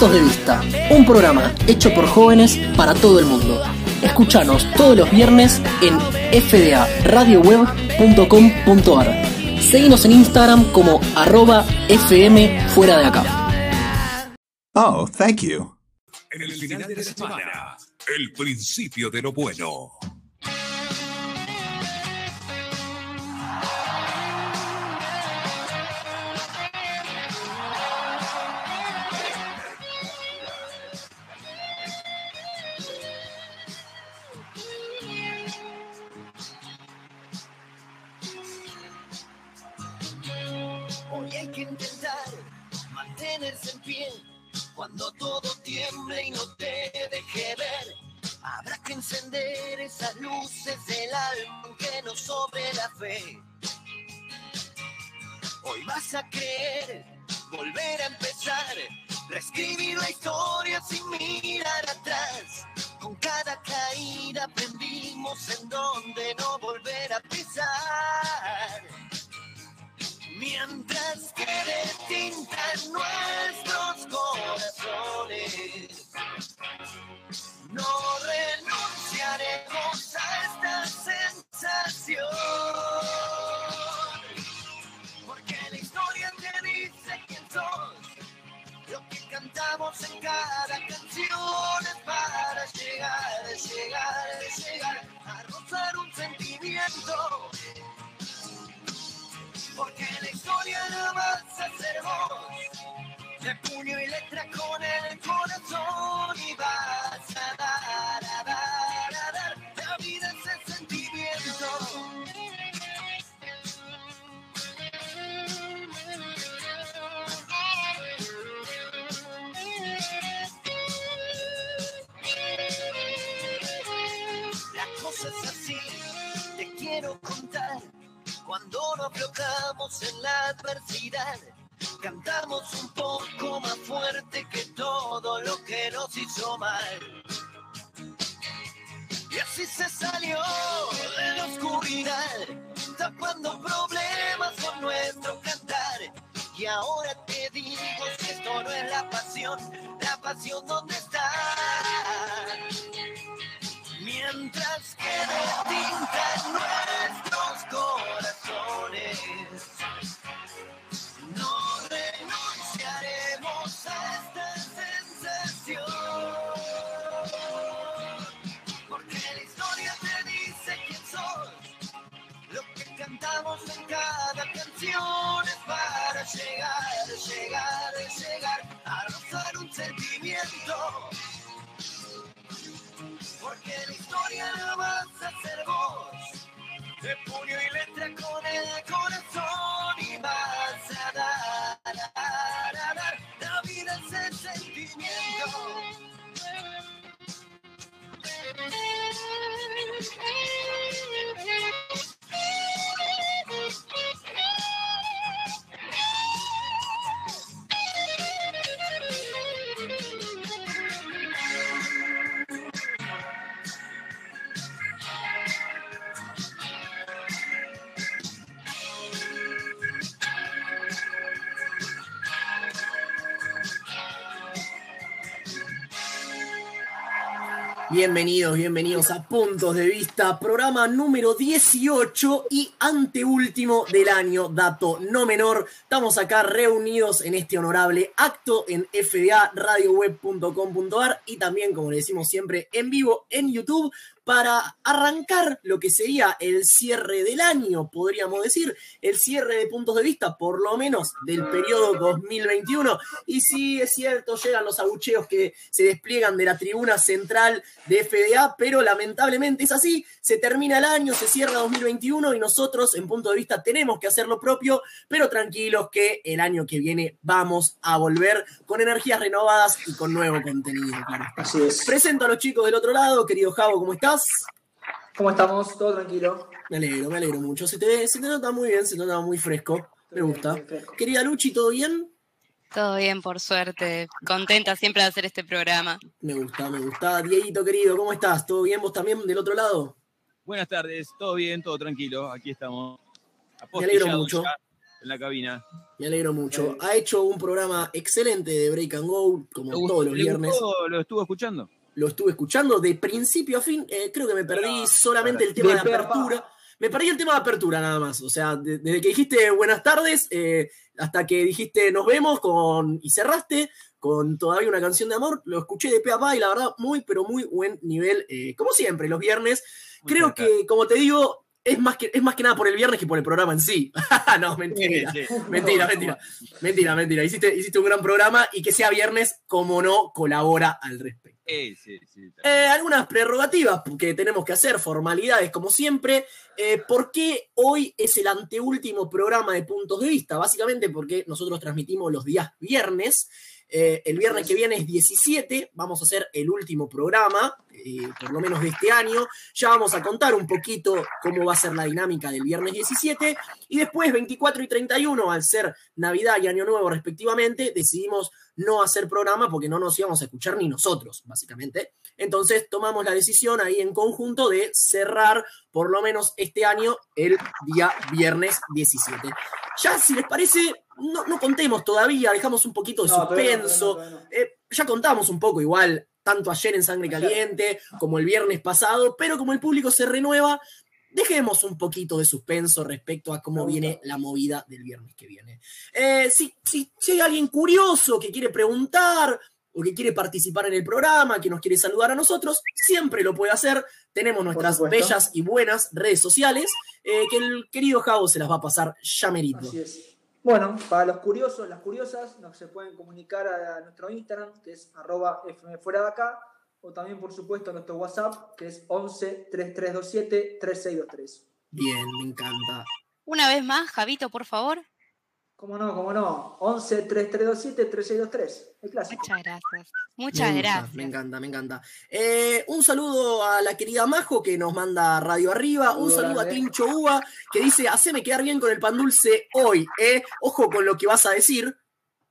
Puntos de Vista, un programa hecho por jóvenes para todo el mundo. Escúchanos todos los viernes en fdaradioweb.com.ar. Seguinos en Instagram como arroba fm fuera de acá. Oh, thank you. En el final de la semana, el principio de lo bueno. Hoy vas a creer, volver a empezar, reescribir la historia sin mirar atrás. Con cada caída aprendimos en dónde no volver a pisar. Mientras quede tinta en nuestros corazones, no renunciaremos a esta sensación. Que cantamos en cada canción es para llegar, llegar, llegar a rozar un sentimiento porque la historia la vas a hacer vos. De puño y letra con el corazón y vas a dar, a dar, en la adversidad, cantamos un poco más fuerte que todo lo que nos hizo mal. Y así se salió de la oscuridad, tapando problemas con nuestro cantar. Y ahora te digo que esto no es la pasión, la pasión dónde está. Mientras quede tinta en sentimiento. Bienvenidos, bienvenidos a Puntos de Vista, programa número 18 y anteúltimo del año, dato no menor. Estamos acá reunidos en este honorable acto en fdaradioweb.com.ar y también, como le decimos siempre, en vivo en YouTube para arrancar lo que sería el cierre del año, podríamos decir, el cierre de puntos de vista, por lo menos del periodo 2021. Y sí, es cierto, llegan los abucheos que se despliegan de la tribuna central de FDA, pero lamentablemente es así, se termina el año, se cierra 2021 y nosotros en punto de vista tenemos que hacer lo propio, pero tranquilos que el año que viene vamos a volver con energías renovadas y con nuevo contenido. Claro. Así es. Presento a los chicos del otro lado, querido Javo, ¿cómo estás? ¿Cómo estamos? ¿Todo tranquilo? Me alegro, me alegro mucho. Se te, se te nota muy bien, se te nota muy fresco. Me gusta. Querida Luchi, ¿todo bien? Todo bien, por suerte. Contenta siempre de hacer este programa. Me gusta, me gusta. Dieguito, querido, ¿cómo estás? ¿Todo bien vos también del otro lado? Buenas tardes, todo bien, todo tranquilo, aquí estamos. Me alegro mucho. en la cabina. Me alegro mucho. Ha hecho un programa excelente de Break and Go, como ¿Le todos los ¿Le viernes. gustó? ¿Lo estuvo escuchando? Lo estuve escuchando de principio a fin. Eh, creo que me perdí solamente el tema de apertura. Me perdí el tema de apertura nada más. O sea, de- desde que dijiste buenas tardes eh, hasta que dijiste nos vemos con y cerraste con todavía una canción de amor, lo escuché de pe a pa y la verdad muy pero muy buen nivel. eh, como siempre, los viernes. Muy Creo cerca. que, como te digo, es más que, es más que nada por el viernes que por el programa en sí. no, mentira. Sí, sí. Mentira, mentira. Mentira, mentira. Hiciste, hiciste un gran programa y que sea viernes, como no, colabora al respecto. Sí, sí, sí. Eh, algunas prerrogativas que tenemos que hacer, formalidades como siempre. Eh, ¿Por qué hoy es el anteúltimo programa de puntos de vista? Básicamente porque nosotros transmitimos los días viernes. Eh, el viernes que viene es 17, vamos a hacer el último programa, eh, por lo menos de este año. Ya vamos a contar un poquito cómo va a ser la dinámica del viernes 17. Y después, 24 y 31, al ser Navidad y Año Nuevo respectivamente, decidimos no hacer programa porque no nos íbamos a escuchar ni nosotros, básicamente. Entonces tomamos la decisión ahí en conjunto de cerrar por lo menos este año el día viernes 17. Ya, si les parece, no, no contemos todavía, dejamos un poquito de No, suspenso. no. Eh, ya contamos un poco igual, tanto ayer en Sangre. Caliente como el viernes pasado, pero como el público se renueva, dejemos un poquito de suspenso respecto a cómo viene la movida del viernes que viene. Eh, si, si, si hay alguien curioso que quiere preguntar o que quiere participar en el programa, que nos quiere saludar a nosotros, siempre lo puede hacer. Tenemos nuestras bellas y buenas redes sociales eh, que el querido Javo se las va a pasar ya merito. Así es. Bueno, para los curiosos, las curiosas, nos se pueden comunicar a nuestro Instagram, que es arroba fuera de acá, o también, por supuesto, a nuestro WhatsApp, que es 11 3327 3623. Bien, me encanta. Una vez más, Javito, por favor. ¿Cómo no? ¿Cómo no? 11 3327 3623. El clásico. Muchas gracias. Me Muchas gusta, gracias. Me encanta, me encanta. Eh, un saludo a la querida Majo que nos manda Radio Arriba. Un Saludo a. Tincho Uva que dice: Haceme quedar bien con el pan dulce hoy, ¿eh? Ojo con lo que vas a decir.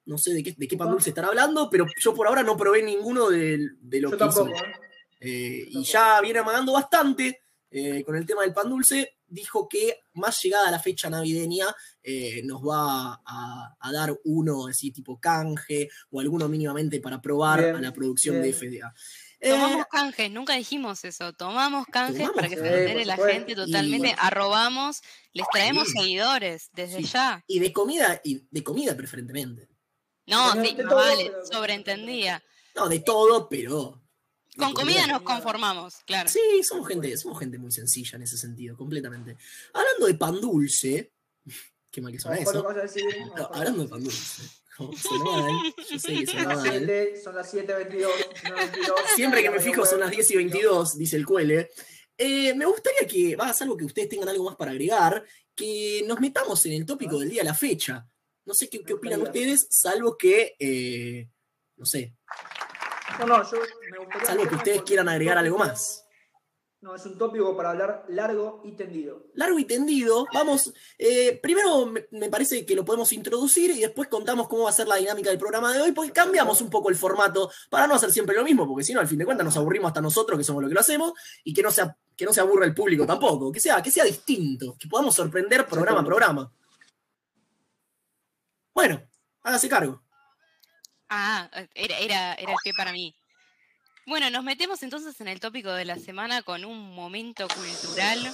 No sé de qué, de qué pan dulce estará hablando, pero yo por ahora no probé ninguno de, de lo Yo que hizo. tampoco, ¿eh? Eh, y ya viene amagando bastante eh, con el tema del pan dulce. Dijo que más llegada a la fecha navideña eh, nos va a, a dar uno así tipo canje o alguno mínimamente para probar Bien, a la producción bien. de FDA. Eh, Tomamos canjes, nunca dijimos eso. Tomamos canjes Tomamos para que se entere la gente totalmente. Y- Arrobamos, les traemos seguidores desde Sí. ya. y de comida, y de comida preferentemente. No, sí, todo, más vale, pero- sobreentendía. No, de todo, pero. Con comida nos conformamos, claro. Sí, somos gente, somos gente muy sencilla en ese sentido, completamente. Hablando de pan dulce, qué mal que suena eso. No, hablando de pan dulce. No, mal, yo sé que las mal. 7, son las 7.22. Siempre que me fijo son las 10 y 22, dice el Cuele. Eh, me gustaría que, va, salvo que ustedes tengan algo más para agregar, que nos metamos en el tópico del día a la fecha. No sé qué, qué opinan ustedes, salvo que, eh, no sé, No, no, yo me gustaría salvo que ustedes quieran agregar algo más. No, es un tópico para hablar largo y tendido. Largo y tendido, vamos, eh, primero me, me parece que lo podemos introducir y después contamos cómo va a ser la dinámica del programa de hoy, porque cambiamos un poco el formato para no hacer siempre lo mismo, porque si no, al fin de cuentas nos aburrimos hasta nosotros, que somos lo que lo hacemos, y que no sea, que no se aburra el público tampoco, que sea, que sea distinto, que podamos sorprender programa a programa. Bueno, hágase cargo. Ah, era, era, era el pie para mí. Bueno, nos metemos entonces en el tópico de la semana con un momento cultural.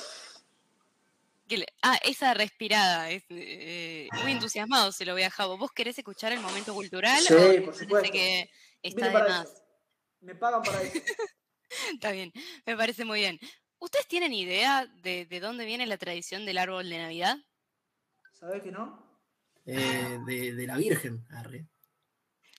que le- ah, esa respirada. Es, eh, muy entusiasmado se lo ve a Javo. ¿Vos querés escuchar el momento cultural? Sí, o por supuesto. que está de más? eso. Me pagan para eso. Está bien, me parece muy bien. ¿Ustedes tienen idea de, de dónde viene la tradición del árbol de Navidad? ¿Sabés que no? Eh, de, de la Virgen. arre.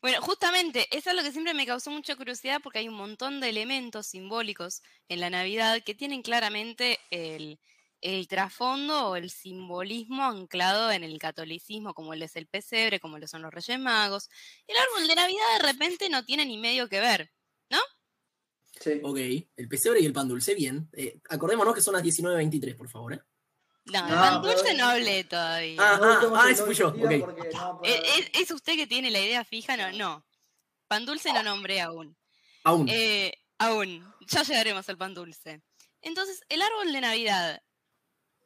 Bueno, justamente, es algo que siempre me causó mucha curiosidad porque hay un montón de elementos simbólicos en la Navidad que tienen claramente el, el trasfondo o el simbolismo anclado en el catolicismo, como el es el pesebre, como lo son los Reyes Magos. El árbol de Navidad de repente no tiene ni medio que ver. Sí. Ok, el pesebre y el pan dulce, bien. Eh, acordémonos que son las 19.23, por favor. ¿eh? No, el No, dulce no hablé todavía. Ah, ah, ese fui yo, sentido ok. porque no, ¿Es, para- es- es usted que tiene la idea fija? No, no. Pan dulce no nombré aún. Aún. Eh, aún, ya llegaremos al pan dulce. Entonces, el árbol de Navidad.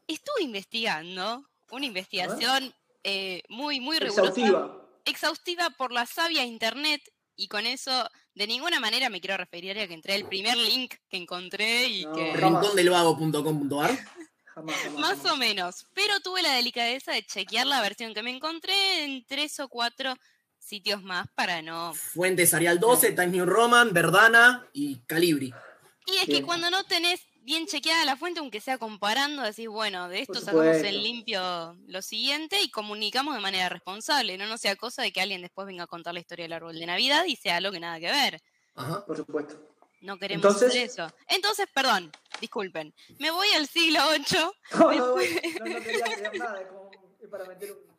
Estuve investigando una investigación eh, muy, muy rigurosa. Exhaustiva. exhaustiva por la sabia internet y con eso de ninguna manera me quiero referir a que entré el primer link que encontré y No, que rincondelvago.com.ar. Jamás, jamás, más jamás. o menos, pero tuve la delicadeza de chequear la versión que me encontré en tres o cuatro sitios más para no... Fuentes Arial 12, Times New Roman, Verdana y Calibri. Y es que Bien. cuando no tenés bien chequeada la fuente, aunque sea comparando, decís, bueno, de esto sacamos en limpio lo siguiente y comunicamos de manera responsable, no no sea cosa de que alguien después venga a contar la historia del árbol de Navidad y sea algo que nada que ver. Ajá. Por supuesto. No queremos Entonces- hacer eso. Entonces, perdón, disculpen. Me voy al siglo VIII. No, no, no, no quería creer nada, es como para meter un.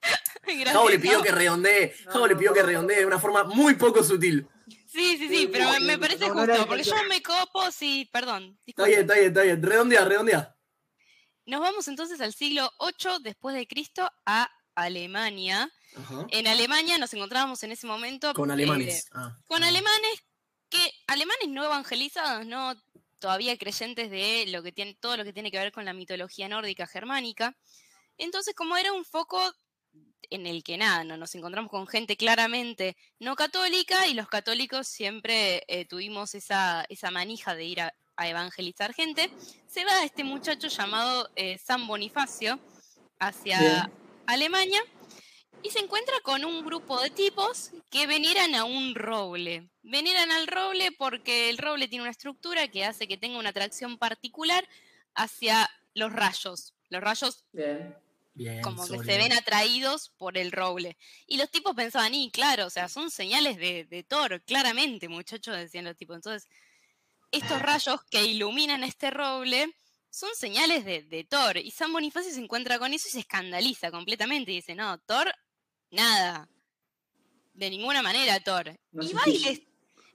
Gracias, Javo le pidió que redondee, No, Javo le no, pidió no, que no. redondee de una forma muy poco sutil. Sí, sí, sí, pero me, no, me no, parece no, no justo, porque yo me copo, sí, perdón. Está bien, está bien, está bien. Redondea, redondea. Nos vamos entonces al siglo VIII después de Cristo a Alemania. Ajá. En Alemania nos encontrábamos en ese momento Con eh, alemanes. Ah. con alemanes alemanes no evangelizados, no todavía creyentes de lo que tiene todo lo que tiene que ver con la mitología nórdica germánica. Entonces, como era un foco en el que nada, no nos encontramos con gente claramente no católica y los católicos siempre eh, tuvimos esa, esa manija de ir a, a evangelizar gente, se va este muchacho llamado eh, San Bonifacio hacia Bien. Alemania y se encuentra con un grupo de tipos que venieran a un roble. Venieran al roble porque el roble tiene una estructura que hace que tenga una atracción particular hacia los rayos. Los rayos Bien. Bien. como que se ven atraídos por el roble. Y los tipos pensaban, y claro, o sea, son señales de, de Thor, claramente, muchachos, decían los tipos. Entonces, estos rayos que iluminan este roble son señales de, de Thor. Y San Bonifacio se encuentra con eso y se escandaliza completamente. Y dice, no, Thor, nada. De ninguna manera, Thor. No y va y les,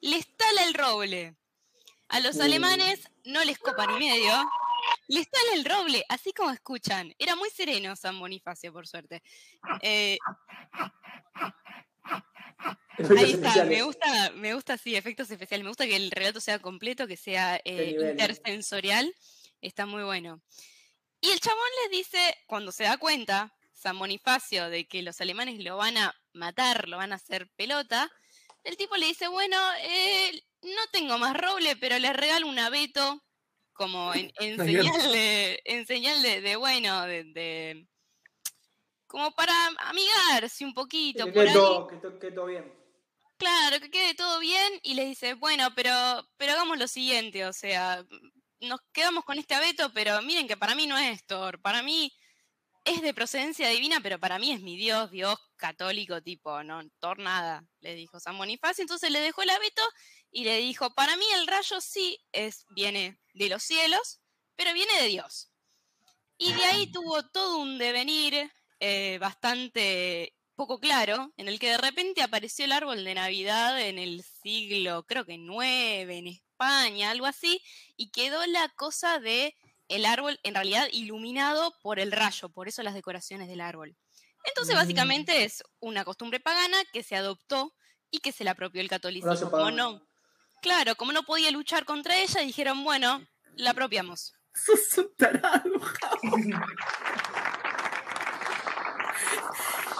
les tala el roble. A los Uh. alemanes no les copa ni medio. Les tala el roble, así como escuchan. Era muy sereno San Bonifacio, por suerte. Eh, Efectos ahí está, especiales. me gusta, me gusta, sí, efectos especiales. Me gusta que el relato sea completo, que sea eh, intersensorial. Está muy bueno. Y el chabón les dice, cuando se da cuenta, San Bonifacio, de que los alemanes lo van a matar, lo van a hacer pelota, el tipo le dice, bueno, eh, no tengo más roble, pero le regalo un abeto como en, señal, de, en señal de, de, bueno, de, de- como para amigarse un poquito Que por quede ahí. todo, que bien. Claro, que quede todo bien y le dice, bueno, pero, pero hagamos lo siguiente, o sea, nos quedamos con este abeto, pero miren que para mí no es Thor, para mí es de procedencia divina, pero para mí es mi Dios, Dios católico, tipo, no, Thor nada, le dijo San Bonifacio, entonces le dejó el abeto y le dijo, para mí el rayo sí es, viene de los cielos, pero viene de Dios. Y de ahí tuvo todo un devenir eh, bastante poco claro, en el que de repente apareció el árbol de Navidad en el siglo, creo que nueve, en España, algo así, y quedó la cosa de el árbol en realidad iluminado por el rayo, por eso las decoraciones del árbol. Entonces, Mm. básicamente es una costumbre pagana que se adoptó y que se la apropió el catolicismo. Como no, claro, como no podía luchar contra ella, dijeron, bueno, la apropiamos. Sos un tarado, Javo.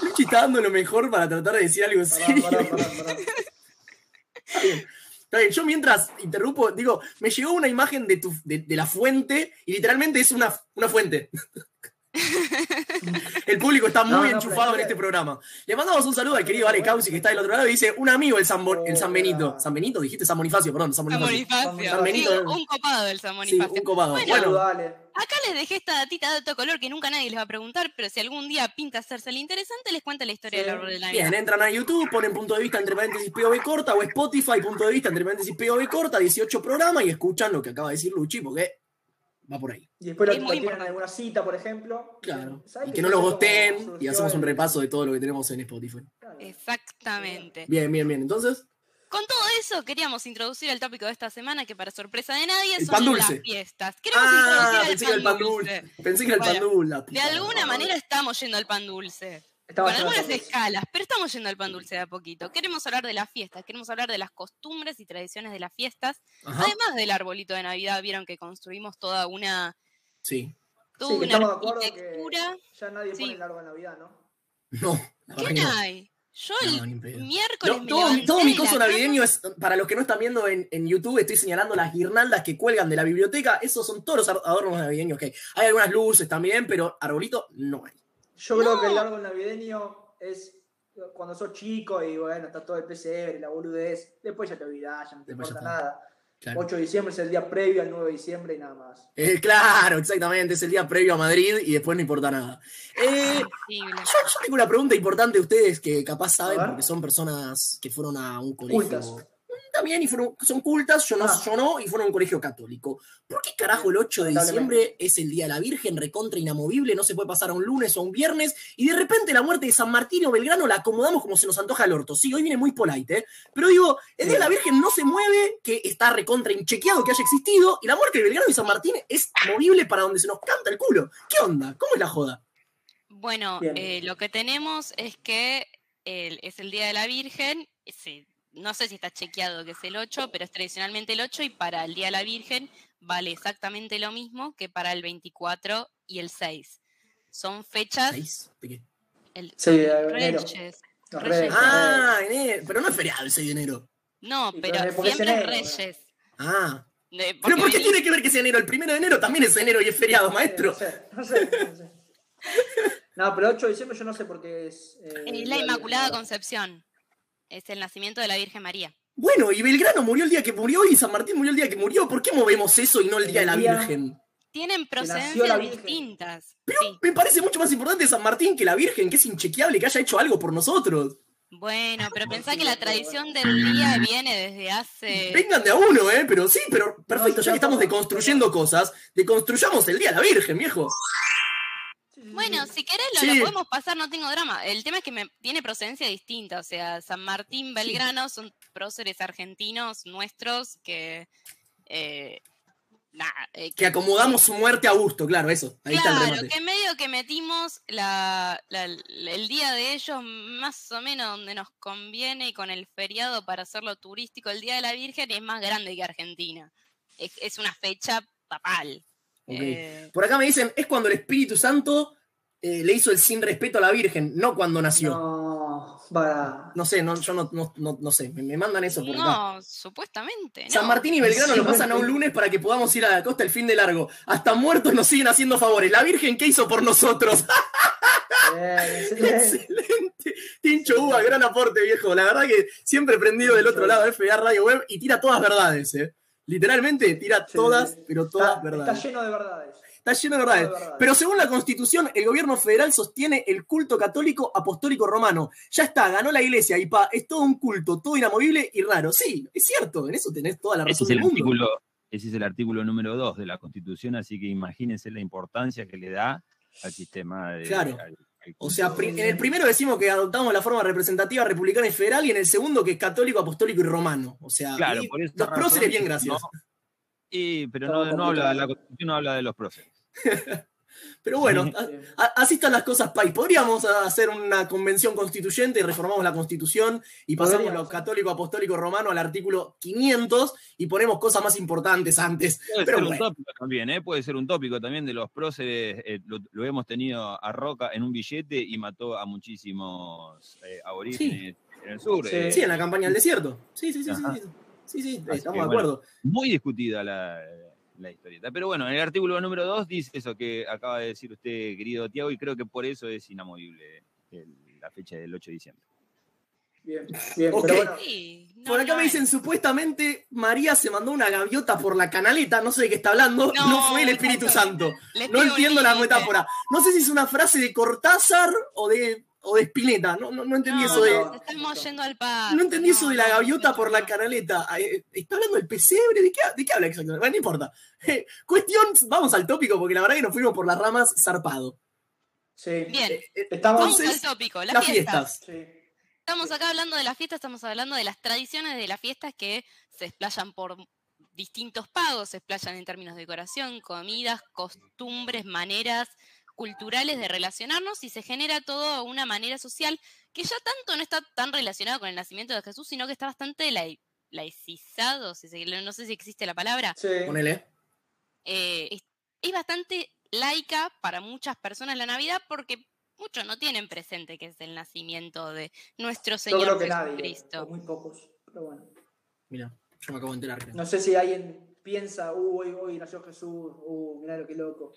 Luchi está dando lo mejor para tratar de decir algo Pará, serio. pará, pará, pará. Yo mientras interrumpo, digo, me llegó una imagen de, tu, de, de la fuente y literalmente es una, una fuente. El público está muy no, enchufado en este programa. Le mandamos un saludo al querido Ale Causi que está del otro lado y dice, un amigo el San, Bo- el San Benito. ¿San Benito? Dijiste San Bonifacio, perdón, San San Bonifacio. San Sí, Benito. un copado el San Sí, Bonifacio. un copado. Bueno, Bueno, Dale. Acá les dejé esta datita de otro color que nunca nadie les va a preguntar, pero si algún día pinta hacerse el interesante, les cuenta la historia Sí. del árbol de Navidad. Bien, entran a YouTube, ponen punto de vista entre paréntesis POV corta o Spotify, punto de vista entre paréntesis POV corta, 18 programas y escuchan lo que acaba de decir Luchi porque va por ahí. Y después lo, Es lo muy tienen en alguna cita, por ejemplo. Claro. ¿Sabes Y que no los gosteen y hacemos un repaso de todo lo que tenemos en Spotify. Claro. Exactamente. Bien, bien, bien. Entonces, Con todo eso, queríamos introducir el tópico de esta semana, que para sorpresa de nadie El son pan dulce. las fiestas. Queremos ah, introducir pensé que era el pan dulce. Pensé que era el pan dulce. De alguna manera estamos yendo al pan dulce. Con algunas escalas, pero estamos yendo al pan dulce de a poquito. Queremos hablar de las fiestas, queremos hablar de las costumbres y tradiciones de las fiestas, Ajá. además del arbolito de Navidad. Vieron que construimos toda una, Sí. toda Sí, una arquitectura. ya nadie Sí. pone el árbol de Navidad, ¿no? No, ¿Qué no. hay? Yo No, el miércoles No, me todo, mi coso cama- navideño es, para los que no están viendo en, en YouTube, estoy señalando las guirnaldas que cuelgan de la biblioteca. Esos son todos los adornos navideños que hay. Hay algunas luces también, pero arbolito no hay. Yo creo que el árbol navideño es cuando sos chico y bueno, está todo el PCR, la boludez. Después ya te olvidás, ya no te Después importa nada. Claro. 8 de diciembre es el día previo al 9 de diciembre y nada más. Eh, claro, exactamente. Es el día previo a Madrid y después no importa nada. Eh, yo, yo tengo una pregunta importante a ustedes que capaz saben porque son personas que fueron a un colegio. Cultas. También y fueron, son cultas, yo no, Ah. yo no, y fueron a un colegio católico. ¿Por qué carajo el 8 de diciembre es el Día de la Virgen, recontra inamovible, no se puede pasar a un lunes o a un viernes, y de repente la muerte de San Martín o Belgrano la acomodamos como se nos antoja el orto? Sí, hoy viene muy polite, ¿eh? Pero digo, el Día de la Virgen no se mueve, que está recontra inchequeado que haya existido, y la muerte de Belgrano y San Martín es movible para donde se nos canta el culo. ¿Qué onda? ¿Cómo es la joda? Bueno, eh, lo que tenemos es que el- es el Día de la Virgen. se- no sé si está chequeado que es el 8, pero es tradicionalmente el 8 y para el Día de la Virgen vale exactamente lo mismo que para el 24 y el 6. Son fechas... ¿Seis? ¿De qué? El, Sí, de enero. Reyes. Reyes. reyes. Ah, enero, pero no es feriado el 6 de enero. No, pero siempre es enero, Reyes. Ah. De- ¿Pero porque por qué tiene que ver que sea enero? El primero de enero también es enero y es feriado, maestro. No sé, no sé. No, sé. No, pero 8 de diciembre yo no sé por qué es. eh, Es la Inmaculada. Concepción. Es el nacimiento de la Virgen María. Bueno, y Belgrano murió el día que murió y San Martín murió el día que murió. ¿Por qué movemos eso y no el día de la Virgen? Tienen procedencias distintas. Pero Sí. me parece mucho más importante San Martín que la Virgen, que es inchequeable que haya hecho algo por nosotros. Bueno, pero pensá que la tradición del día viene desde hace... Vengan de a uno, ¿eh? Pero sí, pero perfecto, ya que estamos deconstruyendo cosas, deconstruyamos el día de la Virgen, viejo. Bueno, si querés lo, Sí. lo podemos pasar, no tengo drama. El tema es que me, tiene procedencia distinta. O sea, San Martín, Belgrano son próceres argentinos nuestros que... eh, eh, Que acomodamos su muerte a gusto, claro, eso. Ahí está el Claro, remate. que medio que metimos la, la- el día de ellos más o menos donde nos conviene y con el feriado para hacerlo turístico. El Día de la Virgen es más grande que Argentina. Es, es una fecha papal. Eh, Por acá me dicen, es cuando el Espíritu Santo eh, le hizo el sin respeto a la Virgen, no cuando nació. No, No, va. sé, no, yo no, no, no, no sé, me, me mandan eso por acá. no, supuestamente. San no. Martín y Belgrano Sí, lo pasan a un lunes para que podamos ir a la costa el fin de largo. Hasta muertos nos siguen haciendo favores. La Virgen, ¿qué hizo por nosotros? Bien, excelente. Excelente. Tincho Uva, gran aporte, viejo. La verdad que siempre prendido del otro lado de FBA Radio Web y tira todas verdades, ¿eh? Literalmente tira Sí, todas, sí. pero todas Está, verdades. está lleno de verdades. Está lleno de verdades. de verdades. Pero según la Constitución, el gobierno federal sostiene el culto católico apostólico romano. Ya está, ganó la iglesia y pa, es todo un culto, todo inamovible y raro. Sí, es cierto, en eso tenés toda la Ese razón es del el mundo. artículo, ese es el artículo número 2 de la Constitución, así que imagínense la importancia que le da al sistema de. Claro. al- al O sea, en el primero decimos que adoptamos la forma representativa republicana y federal y en el segundo que es católico, apostólico y romano. O sea, Claro, por los razón, próceres bien gracias. no- Y, pero no, no habla, la Constitución no habla de los próceres. Pero bueno, así están las cosas, Pai. Podríamos hacer una convención constituyente y reformamos la constitución y pasamos Podríamos. lo católico, apostólico, romano al artículo 500 y ponemos cosas más importantes antes. Puede Pero ser un tópico también, ¿eh? Puede ser un tópico también de los próceres. eh, lo, lo hemos tenido a Roca en un billete y mató a muchísimos eh, aborígenes en el sur. Sí. Sí, en la campaña del desierto. Sí, sí, sí, sí. Ajá. Sí, sí, sí, Así estamos de bueno. acuerdo. muy discutida la, la historieta. Pero bueno, en el artículo número 2 dice eso que acaba de decir usted, querido Tiago, y creo que por eso es inamovible el- la fecha del 8 de diciembre. Bien, bien. Ok. Pero bueno, Sí, no, Por acá no me es. dicen, supuestamente María se mandó una gaviota por la canaleta, no sé de qué está hablando, no, No, fue el Espíritu no. Santo. No entiendo la metáfora. No sé si es una frase de Cortázar o de, o de Spinetta, no, no, no entendí No, eso de... nos estamos yendo al par. No entendí eso de la gaviota por la canaleta. Eh, ¿Está hablando del pesebre? ¿De qué, de qué habla exactamente? Bueno, no importa. Eh, cuestión, vamos al tópico porque la verdad que nos fuimos por las ramas zarpado. sí. Bien, Eh, eh, Estamos- vamos entonces, al tópico, las, las fiestas. fiestas. Sí. Estamos acá hablando de las fiestas, estamos hablando de las tradiciones de las fiestas que se explayan por distintos pagos, se explayan en términos de decoración, comidas, costumbres, maneras culturales de relacionarnos y se genera todo una manera social que ya tanto no está tan relacionado con el nacimiento de Jesús, sino que está bastante lai- laicizado, si se- no sé si existe la palabra, Sí. Ponele. eh, es, es bastante laica para muchas personas la Navidad porque muchos no tienen presente que es el nacimiento de nuestro Yo Señor creo que nadie, muy pocos. Pero bueno. Mira, yo me acabo de enterar. creo. No sé si alguien piensa, uh, hoy, hoy nació Jesús, uh, mirá lo que loco.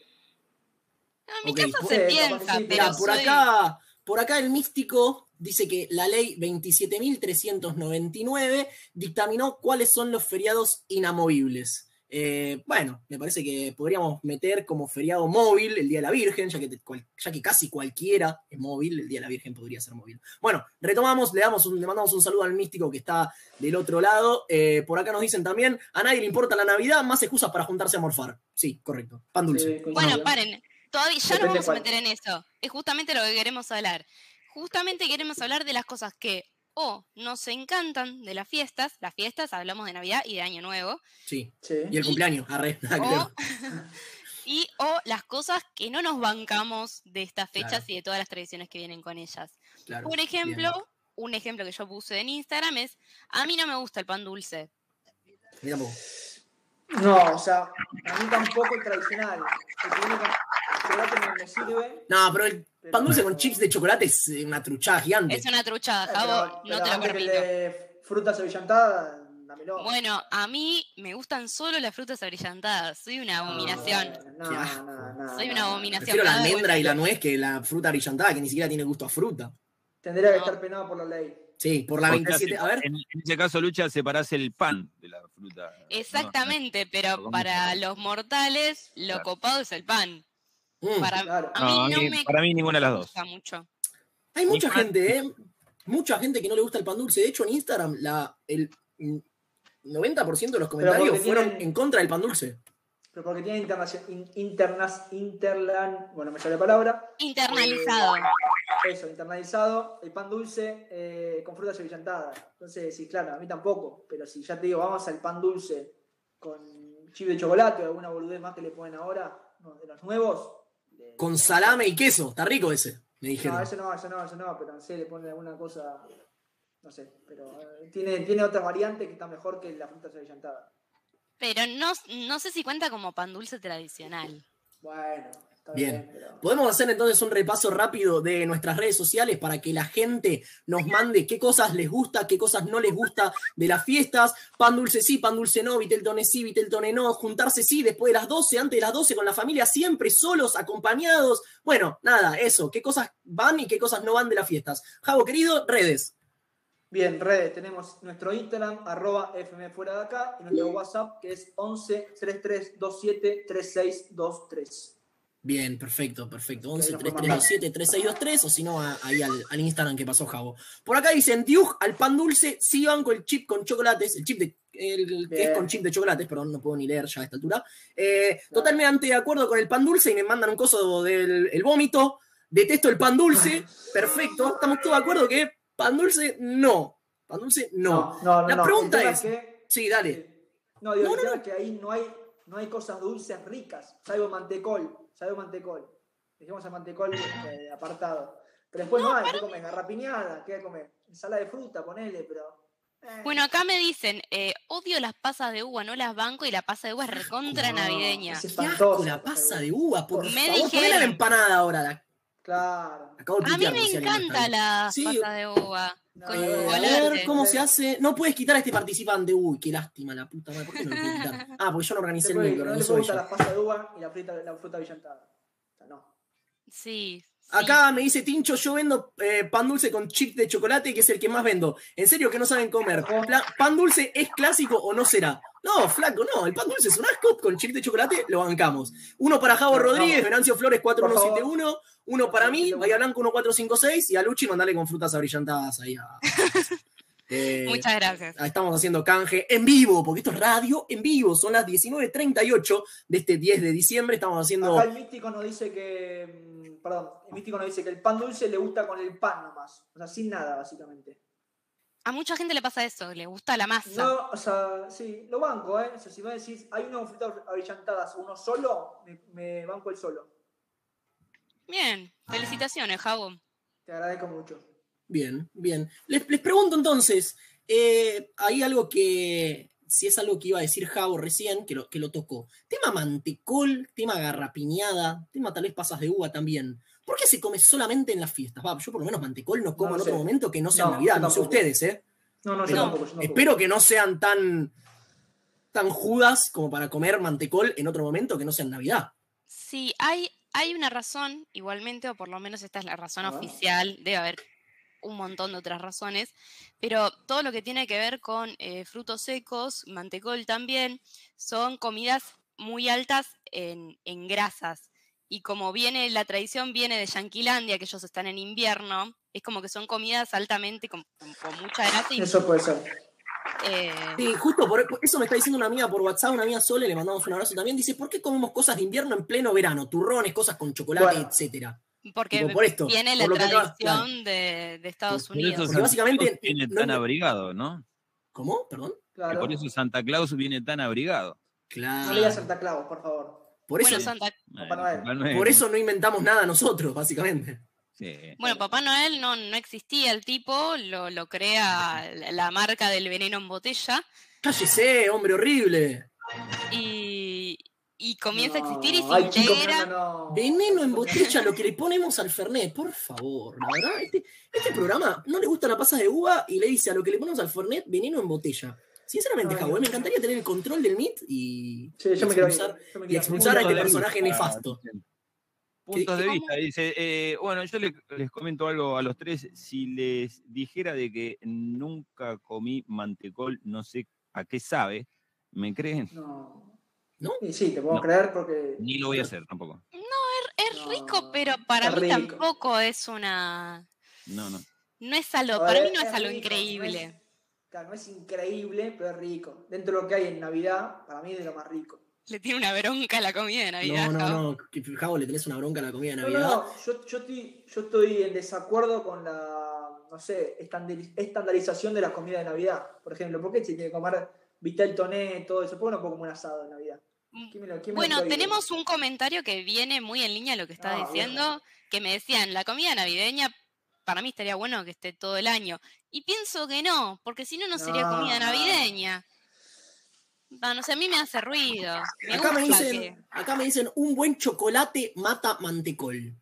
No, en mi se piensa, pero Mirá, por soy- acá, por acá el místico dice que la ley 27.399 dictaminó cuáles son los feriados inamovibles. Eh, bueno, me parece que podríamos meter como feriado móvil el Día de la Virgen, ya que, te- cual- ya que casi cualquiera es móvil, el Día de la Virgen podría ser móvil. Bueno, retomamos, le, damos un- le mandamos un saludo al místico que está del otro lado. Eh, por acá nos dicen también, a nadie le importa la Navidad, más excusas para juntarse a morfar. Sí, correcto. Pan dulce. Sí. Bueno, paren, todavía ya Depende nos vamos a meter en eso. Es justamente lo que queremos hablar. Justamente queremos hablar de las cosas que o nos encantan de las fiestas, las fiestas, hablamos de Navidad y de Año Nuevo, Sí. Sí. Y el cumpleaños, arre. o, y o las cosas que no nos bancamos de estas fechas Claro. y de todas las tradiciones que vienen con ellas. Claro, Por bien. ejemplo, un ejemplo que yo puse en Instagram es, a mí no me gusta el pan dulce. Mirá vos. No, o sea, a mí tampoco es tradicional. El chocolate me, me sirve. No, pero el pero- pan dulce con chips de chocolate es eh, una truchada gigante. Es una truchada, Eh, Javo, pero- no pero te lo permito. de frutas avillantadas, dámelo. Bueno, a mí me gustan solo las frutas abrillantadas. Soy una abominación. No, Qué no, asco. no, no, Soy una abominación. Prefiero la almendra y la nuez que la fruta brillantada que ni siquiera tiene gusto a fruta. Tendría que estar penado por la ley. Sí, por la O sea, 27. A ver, En, ese caso, Lucha, separás el pan de la fruta. ¿no? Exactamente, pero para los mortales lo Claro. copado es el pan. Mm, Para, Claro. a No, mí a no mí- me para mí ninguna de las dos. gusta mucho. hay mucha gente, ¿eh? Mucha gente que no le gusta el pan dulce. De hecho, en Instagram, la, el mm, 90% de los comentarios fueron tienen- en contra del pan dulce. Pero porque tiene internación, in- internas, interlan, bueno, me sale la palabra. Internalizado. Eso, internalizado, el pan dulce eh, con frutas avillantadas. Entonces, sí, claro, a mí tampoco. Pero si ya te digo, vamos al pan dulce con chip de chocolate o alguna boludez más que le ponen ahora, no, de los nuevos. De- Con salame y queso. Está rico ese, me No, dijeron. eso no, eso no, eso no, pero no sé, le ponen alguna cosa, no sé, pero eh, tiene, tiene otras variantes que están mejor que las frutas avillantadas. Pero no, no sé si cuenta como pan dulce tradicional. Bueno, está Bien. bien, pero... Podemos hacer entonces un repaso rápido de nuestras redes sociales para que la gente nos mande qué cosas les gusta, qué cosas no les gusta de las fiestas. Pan dulce sí, pan dulce no, Viteltone sí, Viteltone no. Juntarse sí, después de las 12, antes de las 12 con la familia, siempre solos, acompañados. Bueno, nada, eso. ¿Qué cosas van y qué cosas no van de las fiestas? Javo, querido, redes. Bien, redes, tenemos nuestro Instagram, arroba FM fuera de acá, y nuestro WhatsApp, que es 11 3327 3623. Bien, perfecto, perfecto. 11 nos 3327 3623 o si no, ahí al, al Instagram que pasó Javo. Por acá dicen, Diuj, al pan dulce, sí banco el chip con chocolates, el chip de, el, que es con chip de chocolates, perdón, no puedo ni leer ya a esta altura. Eh, Totalmente de acuerdo con el pan dulce y me mandan un coso del el vómito. Detesto el pan dulce, perfecto. Estamos todos de acuerdo que pan dulce no. Pan dulce no. no, no. La pregunta es- que- Sí, dale. No, digo, No, es que ahí no hay, no hay cosas dulces ricas, salvo mantecol, salvo mantecol. Dejemos el mantecol eh, apartado. Pero después no, hay, ¿qué comes? Garrapiñada, ¿qué comes? Ensalada de fruta, ponele, pero... eh, Bueno, acá me dicen, eh, odio las pasas de uva, no las banco y la pasa de uva es recontra no, navideña. es Qué espantoso, asco la pasa de uva, por Me favor. dijeron- la empanada ahora. la- Claro. acabo de A mí me encanta la Sí, pasa de uva No, con eh, a ver cómo se hace. No puedes quitar a este participante. Uy, qué lástima, la puta madre. ¿Por qué no lo puedo quitar? Ah, porque yo no organicé Se el lo no le gusta la pasa de uva y la fruta, la fruta brillantada. O sea, no. Sí. Acá me dice Tincho, yo vendo eh, pan dulce con chip de chocolate, que es el que más vendo. ¿En serio que no saben comer? Pla- ¿Pan dulce es clásico o no será? No, flaco, no. El pan dulce es un asco, con chip de chocolate lo bancamos. Uno para Javo Rodríguez. Venancio Flores 4171, uno para mí, 4171. Bahía Blanco 1456 y a Luchi mandale con frutas abrillantadas ahí a... Eh, Muchas gracias. Ah, Estamos haciendo canje en vivo, porque esto es radio en vivo. Son las 19.38 de este 10 de diciembre. Estamos haciendo. Acá el místico nos dice que. mm, Perdón, el místico nos dice que el pan dulce le gusta con el pan nomás. O sea, sin nada, básicamente. A mucha gente le pasa eso, le gusta la masa. No, o sea, sí, lo banco, ¿eh? O sea, si me decís, hay uno con frutas abrillantadas, uno solo, me, me banco el solo. Bien, felicitaciones, Jabo. Te agradezco mucho. Bien, bien. Les, les pregunto entonces: eh, hay algo que. Si es algo que iba a decir Javo recién, que lo, que lo tocó. Tema mantecol, tema garrapiñada, tema tal vez pasas de uva también. ¿Por qué se come solamente en las fiestas? Va, yo por lo menos mantecol no como No en sé. otro momento que no sea en Navidad. No sé ustedes, ¿eh? No, no, yo tampoco. yo tampoco. Espero que no sean tan, tan judas como para comer mantecol en otro momento que no sea en Navidad. Sí, hay, hay una razón, igualmente, o por lo menos esta es la razón Ah. oficial, debe haber un montón de otras razones, pero todo lo que tiene que ver con eh, frutos secos, mantecol también, son comidas muy altas en, en grasas. Y como viene, la tradición viene de Yanquilandia, que ellos están en invierno, es como que son comidas altamente con, con- con mucha grasa y Eso puede ser. eh, Sí, justo por por eso me está diciendo una amiga por WhatsApp, una amiga Sole, le mandamos un abrazo también. Dice, ¿por qué comemos cosas de invierno en pleno verano? Turrones, cosas con chocolate, Bueno. etcétera. Porque por esto, viene la tradición de, de Estados Por eso Unidos. Porque Santa básicamente Claus viene no tan abrigado, ¿no? ¿Cómo? ¿Perdón? Que Claro. por eso Santa Claus viene tan abrigado. Claro. No le digas Santa Claus, por favor. Por eso, Bueno, Santa, Papá Noel. Por eso no inventamos nada nosotros, básicamente. Sí. Bueno, Papá Noel no, no existía el tipo, lo, lo crea la, la marca del veneno en botella Cállese, hombre horrible. y, y comienza a existir y se ay, chicos, integra. no, no, no. Veneno en botella, lo que le ponemos al Fernet, por favor. La verdad, este, este programa no le gustan las pasas de uva y le dice a lo que le ponemos al Fernet, veneno en botella. Sinceramente, no. me encantaría tener el control del MIT y, Sí, yo me y quiero expulsar, yo me y quiero- expulsar a este personaje vista, nefasto. Puntos de vista, dice. eh, bueno, yo le- les comento algo a los tres. Si les dijera de que nunca comí mantecol, no sé a qué sabe, ¿me creen? No. ¿No? Y sí, te puedo No. creer porque. Ni lo voy a hacer tampoco. Es No, rico, pero para es mí rico. tampoco es una. No, no. No es algo, para mí no es es algo rico, increíble. No es, claro, no es increíble, pero es rico. Dentro de lo que hay en Navidad, para mí es de lo más rico. Le tiene una bronca a la comida de Navidad. No, no, no. Javo, le tenés una bronca a la comida de No, Navidad. no, no. Yo, yo, estoy, yo estoy en desacuerdo con la, no sé, estandari- estandarización de la comida de Navidad. Por ejemplo, ¿por qué se tiene que comer vitel toné, todo eso? ¿Por qué no puedo comer un asado de Navidad? ¿Quién me lo- quién me lo Bueno, tenemos un comentario que viene muy en línea a lo que estás Ah, diciendo, bueno. que me decían, la comida navideña para mí estaría bueno que esté todo el año. Y pienso que no, porque si no, no sería comida navideña. No, no sé, a mí me hace ruido. Me Acá me, dicen, que- acá me dicen, un buen chocolate mata mantecol.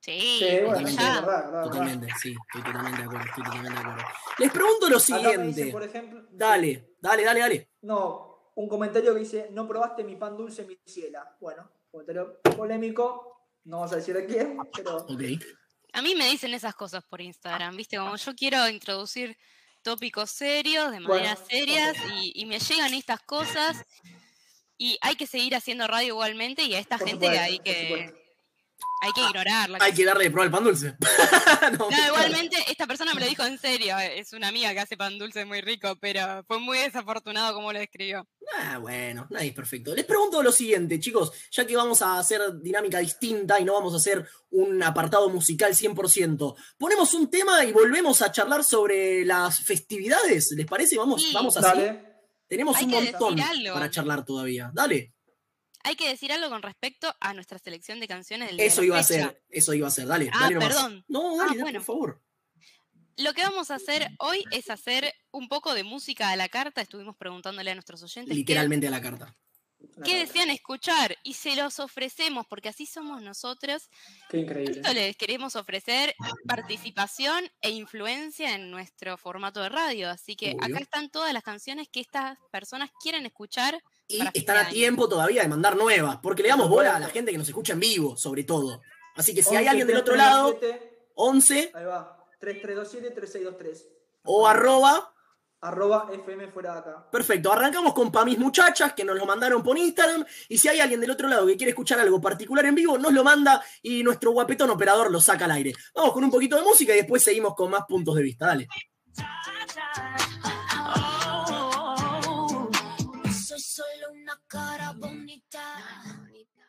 Sí, Sí, bueno, Totalmente. sí, ya. es verdad, es verdad. Totalmente, sí, estoy totalmente de acuerdo, estoy totalmente de acuerdo. Les pregunto lo siguiente. dicen, por ejemplo, Dale, dale, dale, dale. No, un comentario que dice, no probaste mi pan dulce, mi ciela. Bueno, comentario polémico, no vamos a decir a quién, pero Ok. A mí me dicen esas cosas por Instagram, ¿viste? Como yo quiero introducir tópicos serios, de manera Bueno, serias, y, y me llegan estas cosas. Y hay que seguir haciendo radio igualmente, y a esta por gente supuesto, hay que, supuesto. Hay que ignorarla. Hay que darle de probar el pan dulce. No, No, igualmente, esta persona me lo dijo en serio. Es una amiga que hace pan dulce muy rico, pero fue muy desafortunado como lo describió. Ah, bueno, nadie es perfecto. Les pregunto lo siguiente, chicos, ya que vamos a hacer dinámica distinta y no vamos a hacer un apartado musical 100%, ponemos un tema y volvemos a charlar sobre las festividades, ¿les parece? Vamos, Sí. vamos así. Dale, Tenemos Hay un montón para charlar todavía. Dale, Hay que decir algo con respecto a nuestra selección de canciones del día de eso la iba a ser, eso iba a ser, dale. Ah, dale perdón. No, dale, Ah, dale, bueno. por favor. Lo que vamos a hacer hoy es hacer un poco de música a la carta. Estuvimos preguntándole a nuestros oyentes qué- Literalmente a la carta. qué, desean escuchar y se los ofrecemos porque así somos nosotros. qué increíble. Esto les queremos ofrecer participación e influencia en nuestro formato de radio. Así que Obvio. acá están todas las canciones que estas personas quieren escuchar. Y están a tiempo todavía de mandar nuevas, porque le damos bola a la gente que nos escucha en vivo, sobre todo. Así que si 11, hay alguien del otro 3, lado, 7, 11 Ahí va, 3327-3623. o arroba. Arroba FM fuera de acá. Perfecto, arrancamos con Pa' mis muchachas, que nos lo mandaron por Instagram. Y si hay alguien del otro lado que quiere escuchar algo particular en vivo, nos lo manda y nuestro guapetón operador lo saca al aire. Vamos con un poquito de música y después seguimos con más puntos de vista. Dale. cara bonita. bonita.